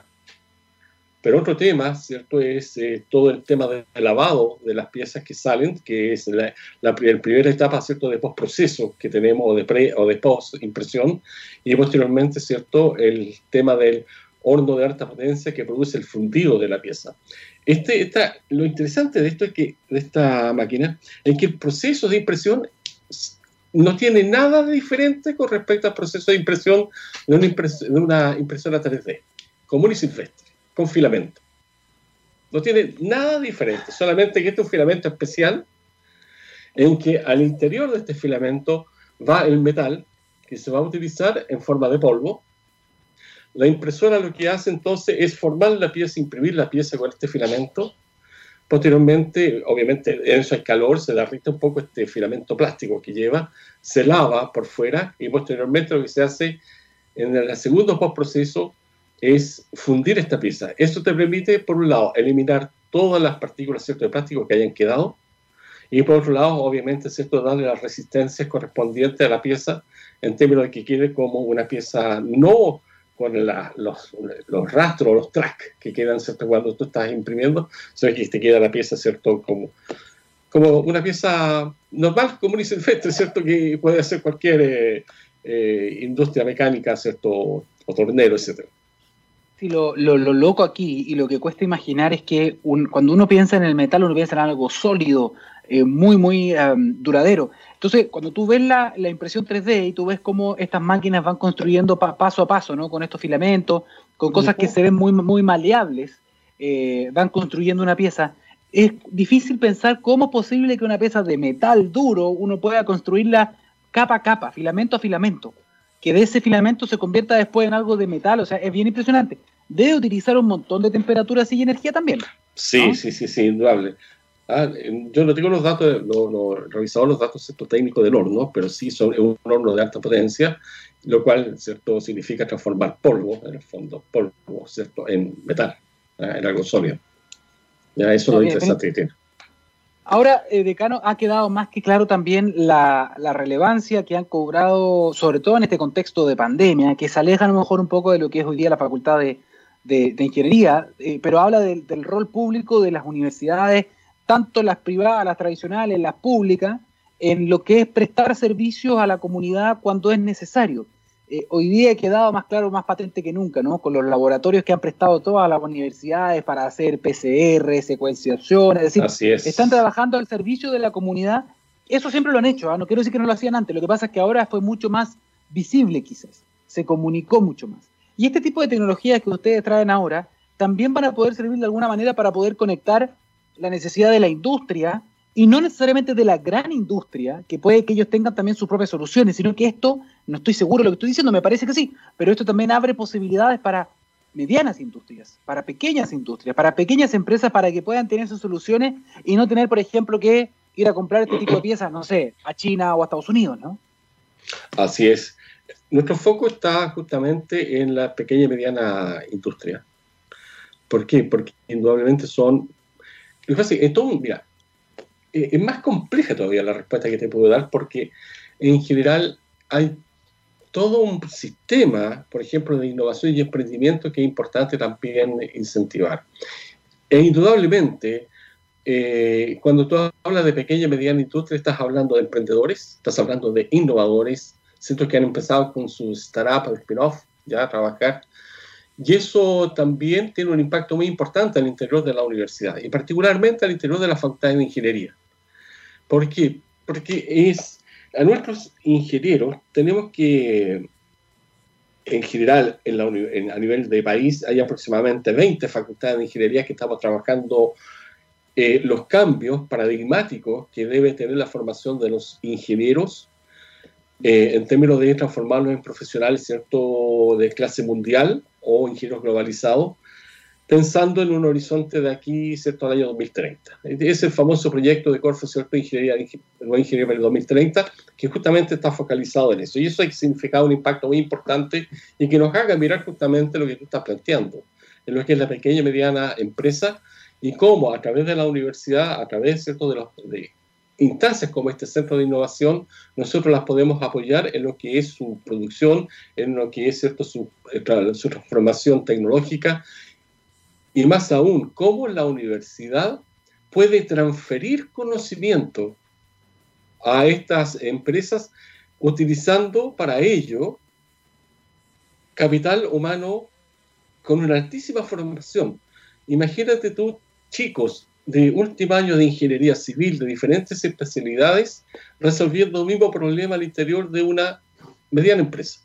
pero otro tema, ¿cierto?, es eh, todo el tema del lavado de las piezas que salen, que es la, primera etapa, ¿cierto?, de postproceso que tenemos, o de, pre, o de post-impresión, y posteriormente, ¿cierto?, el tema del horno de alta potencia que produce el fundido de la pieza. Este, esta, lo interesante de esto es que, de esta máquina, es que el proceso de impresión no tiene nada de diferente con respecto al proceso de impresión de una, de una impresora 3D, común y silvestre con filamento. No tiene nada diferente, solamente que este es un filamento especial en que al interior de este filamento va el metal que se va a utilizar en forma de polvo. La impresora lo que hace entonces es formar la pieza, imprimir la pieza con este filamento. Posteriormente, obviamente, en eso hay calor, se derrite un poco este filamento plástico que lleva, se lava por fuera y posteriormente lo que se hace en el segundo postproceso es fundir esta pieza. Esto te permite, por un lado, eliminar todas las partículas ¿cierto? de plástico que hayan quedado y por otro lado, obviamente, ¿cierto? darle las resistencias correspondientes a la pieza en términos de que quede como una pieza no con los, los, rastros, los tracks que quedan ¿cierto? cuando tú estás imprimiendo, sino que te queda la pieza ¿cierto? Como, como una pieza normal, como un silvestre, ¿cierto? que puede ser cualquier... Eh, eh, industria mecánica, ¿cierto? O tornero, etcétera. Sí, lo, lo, loco aquí y lo que cuesta imaginar es que cuando uno piensa en el metal, uno piensa en algo sólido, eh, muy, muy duradero. Entonces, cuando tú ves la, la, impresión 3D y tú ves cómo estas máquinas van construyendo paso a paso, ¿no? Con estos filamentos, con cosas que se ven muy, muy maleables, eh, van construyendo una pieza. Es difícil pensar cómo es posible que una pieza de metal duro uno pueda construirla capa a capa, filamento a filamento que de ese filamento se convierta después en algo de metal, o sea, es bien impresionante. Debe utilizar un montón de temperaturas y energía también. Sí, sí, sí, sí, indudable. Ah, yo no tengo los datos, no, no he revisado los datos técnicos del horno, pero sí son un horno de alta potencia, lo cual ¿cierto? significa transformar polvo, en el fondo, polvo ¿cierto? en metal, en algo sólido. Ya, eso es lo interesante que tiene. Ahora, eh, decano, ha quedado más que claro también la, relevancia que han cobrado, sobre todo en este contexto de pandemia, que se aleja a lo mejor un poco de lo que es hoy día la facultad de, ingeniería, eh, pero habla del rol público de las universidades, tanto las privadas, las tradicionales, las públicas, en lo que es prestar servicios a la comunidad cuando es necesario. Eh, hoy día ha quedado más claro, más patente que nunca, ¿no? Con los laboratorios que han prestado todas las universidades para hacer PCR, secuenciación, es decir, están trabajando al servicio de la comunidad. Eso siempre lo han hecho, ¿ah? no quiero decir que no lo hacían antes, lo que pasa es que ahora fue mucho más visible quizás, se comunicó mucho más. Y este tipo de tecnologías que ustedes traen ahora también van a poder servir de alguna manera para poder conectar la necesidad de la industria y no necesariamente de la gran industria, que puede que ellos tengan también sus propias soluciones, sino que esto, no estoy seguro de lo que estoy diciendo, me parece que sí, pero esto también abre posibilidades para medianas industrias, para pequeñas industrias, para pequeñas empresas, para que puedan tener sus soluciones y no tener, por ejemplo, que ir a comprar este tipo de piezas, no sé, a China o a Estados Unidos, ¿no? Así es. Nuestro foco está justamente en la pequeña y mediana industria. ¿Por qué? Porque indudablemente son... Entonces, mira, eh, es más compleja todavía la respuesta que te puedo dar porque en general hay todo un sistema, por ejemplo, de innovación y emprendimiento que es importante también incentivar. E indudablemente, eh, cuando tú hablas de pequeña y mediana industria, estás hablando de emprendedores, estás hablando de innovadores, centros que han empezado con sus startups, spin-off, ya a trabajar. Y eso también tiene un impacto muy importante al interior de la universidad, y particularmente al interior de la facultad de ingeniería. ¿Por qué? Porque es, a nuestros ingenieros tenemos que, en general, en a nivel de país, hay aproximadamente 20 facultades de ingeniería que estamos trabajando eh, los cambios paradigmáticos que debe tener la formación de los ingenieros eh, en términos de transformarlos en profesionales ¿cierto? de clase mundial o ingenieros globalizados pensando en un horizonte de aquí, ¿cierto?, al año 2030. Es el famoso proyecto de Corfo, ¿cierto?, Ingeniería, Ingeniería para el 2030, que justamente está focalizado en eso. Y eso ha significado un impacto muy importante y que nos haga mirar justamente lo que tú estás planteando, en lo que es la pequeña y mediana empresa y cómo a través de la universidad, a través, ¿cierto?, de, los, de instancias como este centro de innovación, nosotros las podemos apoyar en lo que es su producción, en lo que es ¿cierto? Su, eh, su transformación tecnológica y más aún, cómo la universidad puede transferir conocimiento a estas empresas utilizando para ello capital humano con una altísima formación. Imagínate tú, chicos de último año de ingeniería civil de diferentes especialidades resolviendo el mismo problema al interior de una mediana empresa.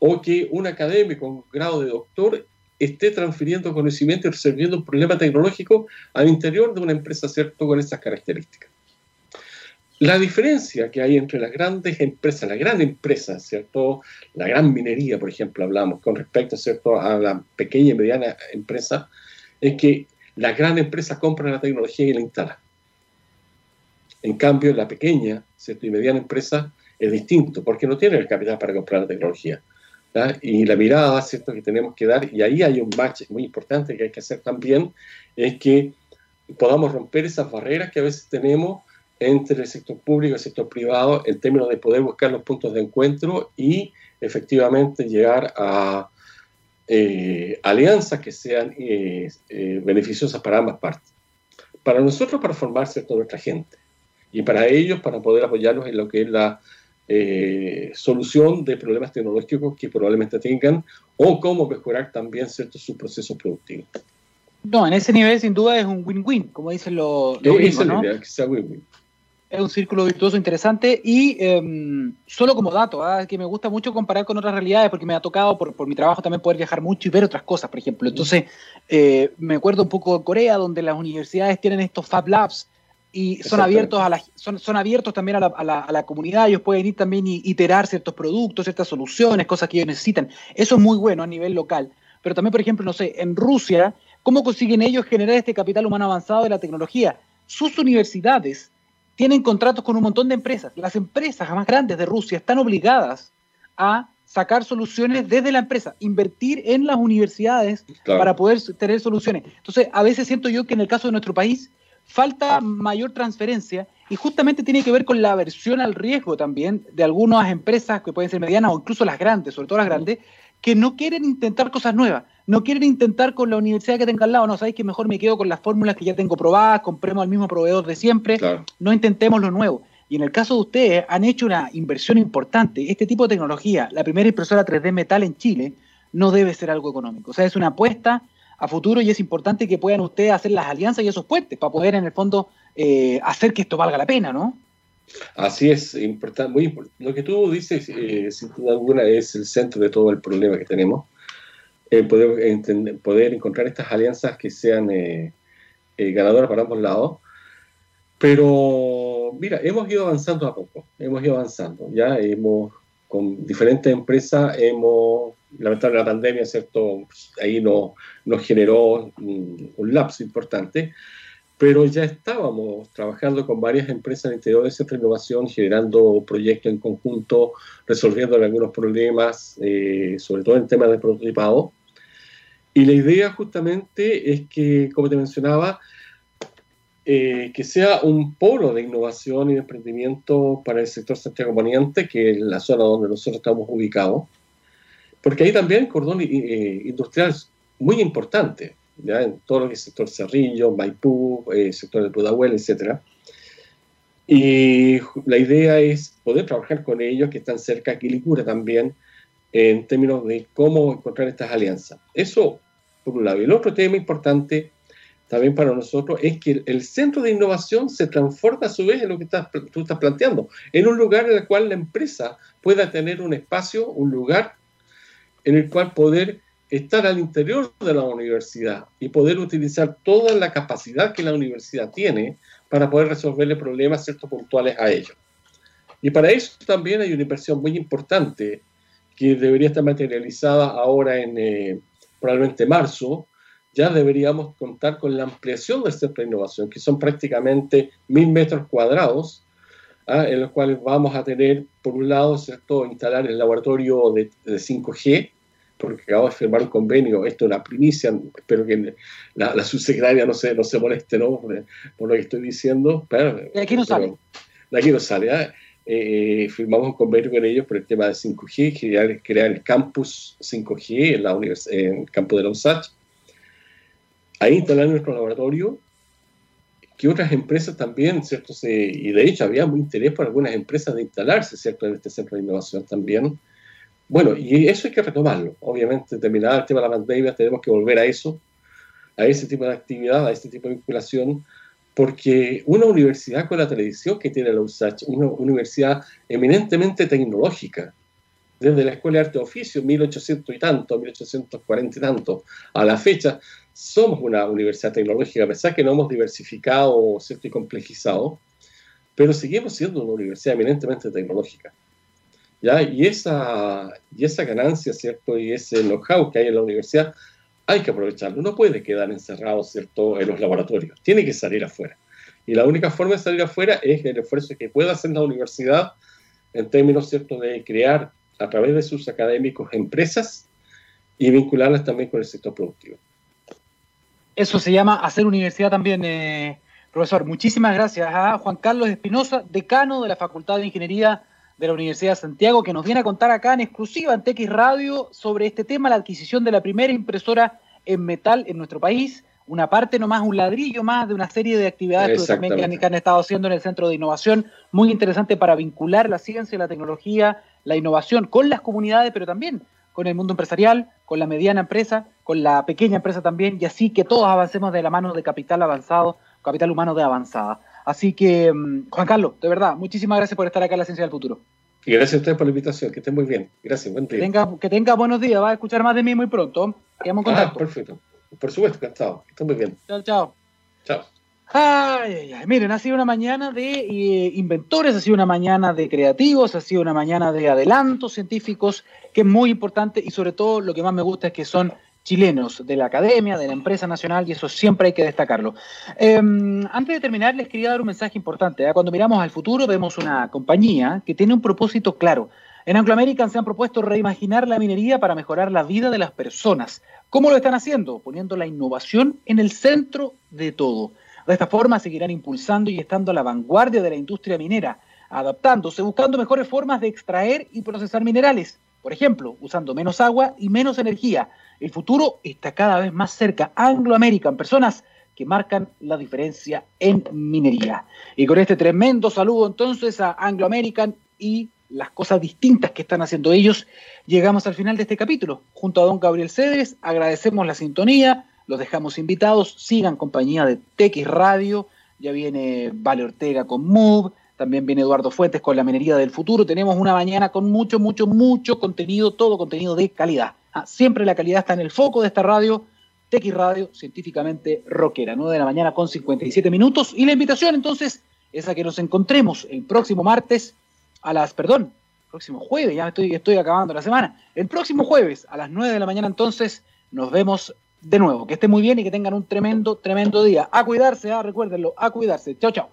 O que un académico con grado de doctor esté transfiriendo conocimiento y resolviendo un problema tecnológico al interior de una empresa, ¿cierto?, con esas características. La diferencia que hay entre las grandes empresas, la gran empresa, ¿cierto? La gran minería, por ejemplo, hablamos con respecto, ¿cierto?, a la pequeña y mediana empresa, es que la gran empresa compra la tecnología y la instala. En cambio, la pequeña ¿cierto? y mediana empresa es distinto, porque no tiene el capital para comprar la tecnología y la mirada ¿cierto? que tenemos que dar, y ahí hay un match muy importante que hay que hacer también, es que podamos romper esas barreras que a veces tenemos entre el sector público y el sector privado en términos de poder buscar los puntos de encuentro y efectivamente llegar a eh, alianzas que sean eh, eh, beneficiosas para ambas partes. Para nosotros, para formar ¿cierto? nuestra gente, y para ellos, para poder apoyarlos en lo que es la eh, solución de problemas tecnológicos que probablemente tengan o cómo mejorar también ciertos sus procesos productivos. No, en ese nivel sin duda es un win-win, como dicen los, los gringos, ¿no? que sea win-win es un círculo virtuoso interesante y em, solo como dato, ¿ah? que me gusta mucho comparar con otras realidades porque me ha tocado por, por, mi trabajo también poder viajar mucho y ver otras cosas, por ejemplo. Entonces, eh, me acuerdo un poco de Corea, donde las universidades tienen estos Fab Labs y son abiertos, a la, son, son abiertos también a la, a, la, a la, comunidad, ellos pueden ir también y iterar ciertos productos, ciertas soluciones, cosas que ellos necesitan. Eso es muy bueno a nivel local. Pero también, por ejemplo, no sé, en Rusia, ¿cómo consiguen ellos generar este capital humano avanzado de la tecnología? Sus universidades tienen contratos con un montón de empresas. Las empresas más grandes de Rusia están obligadas a sacar soluciones desde la empresa, invertir en las universidades claro. para poder tener soluciones. Entonces, a veces siento yo que en el caso de nuestro país falta mayor transferencia y justamente tiene que ver con la aversión al riesgo también de algunas empresas que pueden ser medianas o incluso las grandes, sobre todo las grandes, que no quieren intentar cosas nuevas, no quieren intentar con la universidad que tenga al lado, no, sabéis que mejor me quedo con las fórmulas que ya tengo probadas, compremos al mismo proveedor de siempre, claro. no intentemos lo nuevo. Y en el caso de ustedes, han hecho una inversión importante. Este tipo de tecnología, la primera impresora 3D metal en Chile, no debe ser algo económico. O sea, es una apuesta a futuro y es importante que puedan ustedes hacer las alianzas y esos puentes para poder, en el fondo, eh, hacer que esto valga la pena, ¿no? Así es, importante, muy importante. Lo que tú dices, eh, sin duda alguna, es el centro de todo el problema que tenemos. Eh, poder, entender, poder, encontrar estas alianzas que sean eh, eh, ganadoras para ambos lados. Pero, mira, hemos ido avanzando a poco, hemos ido avanzando. Ya hemos, con diferentes empresas, hemos, lamentablemente la pandemia, ¿cierto? Ahí nos, nos generó un, un lapso importante pero ya estábamos trabajando con varias empresas de interior de centro innovación, generando proyectos en conjunto, resolviendo algunos problemas, eh, sobre todo en temas de prototipado. Y la idea justamente es que, como te mencionaba, eh, que sea un polo de innovación y de emprendimiento para el sector Santiago Poniente, que es la zona donde nosotros estamos ubicados, porque ahí también cordón eh, industrial muy importante ¿ya? en todo lo que es sector Cerrillo, Maipú, eh, sector de Pudahuel, etc. Y la idea es poder trabajar con ellos, que están cerca de Quilicura también, en términos de cómo encontrar estas alianzas. Eso, por un lado. Y el otro tema importante también para nosotros es que el centro de innovación se transforma a su vez en lo que estás, tú estás planteando, en un lugar en el cual la empresa pueda tener un espacio, un lugar en el cual poder estar al interior de la universidad y poder utilizar toda la capacidad que la universidad tiene para poder resolverle problemas ciertos puntuales a ellos. Y para eso también hay una inversión muy importante que debería estar materializada ahora en eh, probablemente marzo. Ya deberíamos contar con la ampliación del centro de innovación, que son prácticamente mil metros cuadrados, ¿ah? en los cuales vamos a tener, por un lado, ¿cierto? instalar el laboratorio de, de 5G, porque acabo de firmar un convenio, esto es una primicia, espero que la, la subsecretaria no se, no se moleste ¿no? Por, por, lo que estoy diciendo. Pero, de aquí no sale. De aquí no sale. ¿eh? Eh, firmamos un convenio con ellos por el tema de 5G, crear, crear el campus 5G en, la en el campo de la USACH. Ahí instalar nuestro laboratorio, que otras empresas también, ¿cierto? Se, y de hecho había muy interés por algunas empresas de instalarse, ¿cierto? En este centro de innovación también bueno, y eso hay que retomarlo. Obviamente, terminado el tema de la pandemia, tenemos que volver a eso, a ese tipo de actividad, a este tipo de vinculación, porque una universidad con la televisión que tiene la USACH, una universidad eminentemente tecnológica, desde la Escuela de Arte de Oficio, 1800 y tanto, 1840 y tanto, a la fecha, somos una universidad tecnológica, a pesar que no hemos diversificado ¿cierto? y complejizado, pero seguimos siendo una universidad eminentemente tecnológica. Y, esa, y esa ganancia, ¿cierto? Y ese know-how que hay en la universidad, hay que aprovecharlo. No puede quedar encerrado, ¿cierto?, en los laboratorios. Tiene que salir afuera. Y la única forma de salir afuera es el esfuerzo que pueda hacer la universidad en términos, ¿cierto?, de crear a través de sus académicos empresas y vincularlas también con el sector productivo. Eso se llama hacer universidad también, eh, profesor. Muchísimas gracias a Juan Carlos Espinosa, decano de la Facultad de Ingeniería de la Universidad de Santiago, que nos viene a contar acá en exclusiva en TX Radio sobre este tema, la adquisición de la primera impresora en metal en nuestro país, una parte nomás, un ladrillo más de una serie de actividades también que han, que han, estado haciendo en el Centro de Innovación, muy interesante para vincular la ciencia, la tecnología, la innovación con las comunidades, pero también con el mundo empresarial, con la mediana empresa, con la pequeña empresa también, y así que todos avancemos de la mano de capital avanzado, capital humano de avanzada. Así que, mm, Juan Carlos, de verdad, muchísimas gracias por estar acá en la Ciencia del Futuro. Y gracias a ustedes por la invitación, que estén muy bien. Gracias, buen día. Que tenga, que tenga buenos días, va a escuchar más de mí muy pronto. Quedamos en ah, contacto. perfecto. Por supuesto, encantado. Que estén muy bien. Chao, chao. Chao. Ay, ay, ay. Miren, ha sido una mañana de eh, inventores, ha sido una mañana de creativos, ha sido una mañana de adelantos científicos, que es muy importante y sobre todo lo que más me gusta es que son chilenos de la academia, de la empresa nacional, y eso siempre hay que destacarlo. Em, antes de terminar, les quería dar un mensaje importante. ¿eh? Cuando miramos al futuro, vemos una compañía que tiene un propósito claro. En Anglo American se han propuesto reimaginar la minería para mejorar la vida de las personas. ¿Cómo lo están haciendo? Poniendo la innovación en el centro de todo. De esta forma seguirán impulsando y estando a la vanguardia de la industria minera, adaptándose, buscando mejores formas de extraer y procesar minerales. Por ejemplo, usando menos agua y menos energía. El futuro está cada vez más cerca. Anglo American, personas que marcan la diferencia en minería. Y con este tremendo saludo entonces a Anglo American y las cosas distintas que están haciendo ellos, llegamos al final de este capítulo. Junto a don Gabriel Cedres, agradecemos la sintonía, los dejamos invitados, sigan compañía de TX Radio, ya viene Vale Ortega con Move, también viene Eduardo Fuentes con la minería del futuro, tenemos una mañana con mucho, mucho, mucho contenido, todo contenido de calidad. Ah, siempre la calidad está en el foco de esta radio, TX Radio, científicamente rockera, 9 de la mañana con 57 minutos, y la invitación entonces es a que nos encontremos el próximo martes a las, perdón, próximo jueves, ya estoy, estoy acabando la semana, el próximo jueves a las 9 de la mañana entonces nos vemos de nuevo. Que estén muy bien y que tengan un tremendo, tremendo día. A cuidarse, ah, recuérdenlo, a cuidarse. Chao, chao.